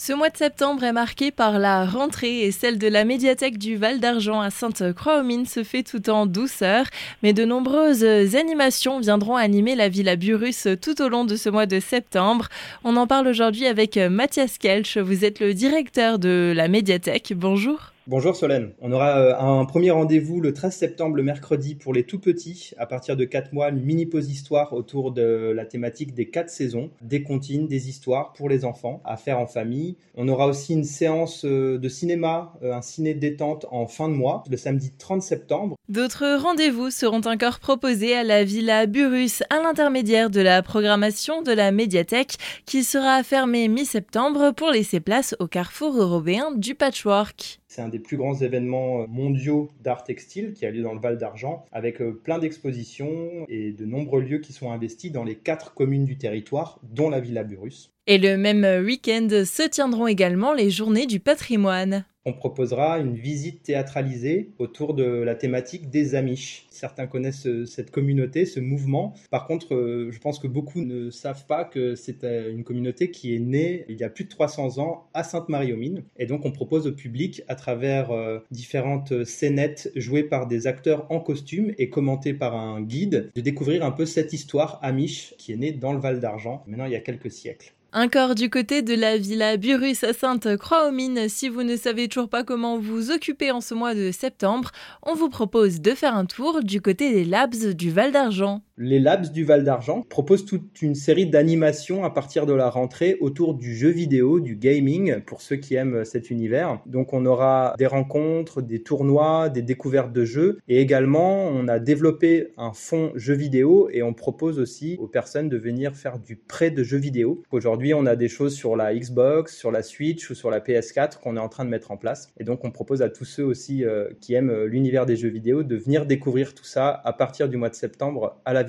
Ce mois de septembre est marqué par la rentrée et celle de la médiathèque du Val d'Argent à Sainte-Croix-aux-Mines se fait tout en douceur. Mais de nombreuses animations viendront animer la Villa Burus tout au long de ce mois de septembre. On en parle aujourd'hui avec Mathias Kelch. Vous êtes le directeur de la médiathèque. Bonjour. Bonjour Solène. On aura euh, un premier rendez-vous le 13 septembre, le mercredi, pour les tout petits. À partir de 4 mois, une mini pause histoire autour de la thématique des 4 saisons, des comptines, des histoires pour les enfants à faire en famille. On aura aussi une séance euh, de cinéma, euh, un ciné détente en fin de mois, le samedi 30 septembre. D'autres rendez-vous seront encore proposés à la Villa Burus à l'intermédiaire de la programmation de la médiathèque qui sera fermée mi-septembre pour laisser place au carrefour européen du patchwork. C'est un des plus grands événements mondiaux d'art textile qui a lieu dans le Val d'Argent, avec euh, plein d'expositions et de nombreux lieux qui sont investis dans les quatre communes du territoire, dont la Villa Burus. Et le même week-end se tiendront également les journées du patrimoine on proposera une visite théâtralisée autour de la thématique des Amish. Certains connaissent euh, cette communauté, ce mouvement. Par contre, euh, je pense que beaucoup ne savent pas que c'est euh, une communauté qui est née il y a plus de 300 ans à Sainte-Marie-aux-Mines. Et donc, on propose au public, à travers différentes scénettes jouées par des acteurs en costume et commentées par un guide, de découvrir un peu cette histoire Amish qui est née dans le Val d'Argent, maintenant il y a quelques siècles. Encore du côté de la Villa Burus à Sainte-Croix-aux-Mines, si vous ne savez toujours pas comment vous occuper en ce mois de septembre, on vous propose de faire un tour du côté des Labs du Val d'Argent les Labs du Val d'Argent proposent toute une série d'animations à partir de la rentrée autour du jeu vidéo, du gaming, pour ceux qui aiment cet univers. Donc on aura des rencontres, des tournois, des découvertes de jeux, et également on a développé un fonds jeux vidéo et on propose aussi aux personnes de venir faire du prêt de jeux vidéo. Aujourd'hui on a des choses sur la Xbox, sur la Switch ou sur la PS4 qu'on est en train de mettre en place. Et donc on propose à tous ceux aussi euh, qui aiment l'univers des jeux vidéo de venir découvrir tout ça à partir du mois de septembre à la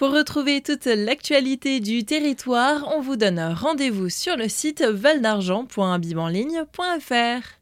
pour retrouver toute l'actualité du territoire, on vous donne rendez-vous sur le site valdargent.abibanligne.fr.